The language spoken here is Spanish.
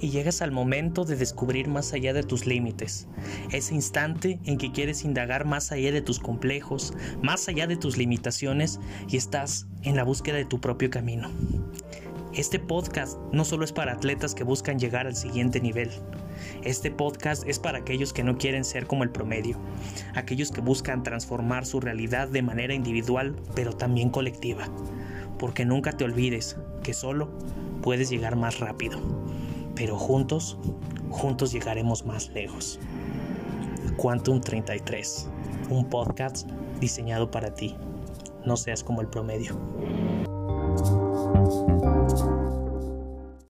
y llegas al momento de descubrir más allá de tus límites, ese instante en que quieres indagar más allá de tus complejos, más allá de tus limitaciones y estás en la búsqueda de tu propio camino. Este podcast no solo es para atletas que buscan llegar al siguiente nivel. Este podcast es para aquellos que no quieren ser como el promedio, aquellos que buscan transformar su realidad de manera individual pero también colectiva. Porque nunca te olvides que solo puedes llegar más rápido pero juntos, juntos llegaremos más lejos. Quantum 33, un podcast diseñado para ti. No seas como el promedio.